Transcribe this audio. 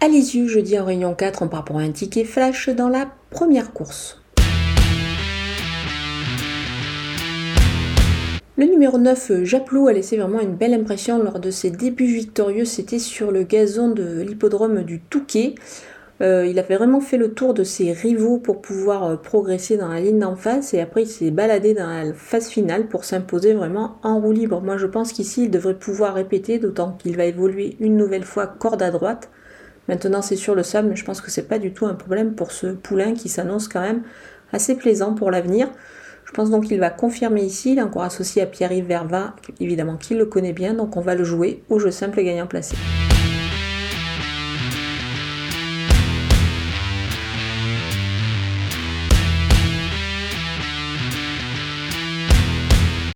À Lisieux, jeudi en réunion 4, on part pour un ticket flash dans la première course. Le numéro 9, Japlou, a laissé vraiment une belle impression lors de ses débuts victorieux. C'était sur le gazon de l'hippodrome du Touquet. Euh, il avait vraiment fait le tour de ses rivaux pour pouvoir euh, progresser dans la ligne d'en face et après il s'est baladé dans la phase finale pour s'imposer vraiment en roue libre. Moi je pense qu'ici il devrait pouvoir répéter, d'autant qu'il va évoluer une nouvelle fois corde à droite. Maintenant c'est sur le sable, mais je pense que c'est pas du tout un problème pour ce poulain qui s'annonce quand même assez plaisant pour l'avenir. Je pense donc qu'il va confirmer ici, il est encore associé à Pierre-Yves Verva, évidemment qu'il le connaît bien, donc on va le jouer au jeu simple gagnant placé.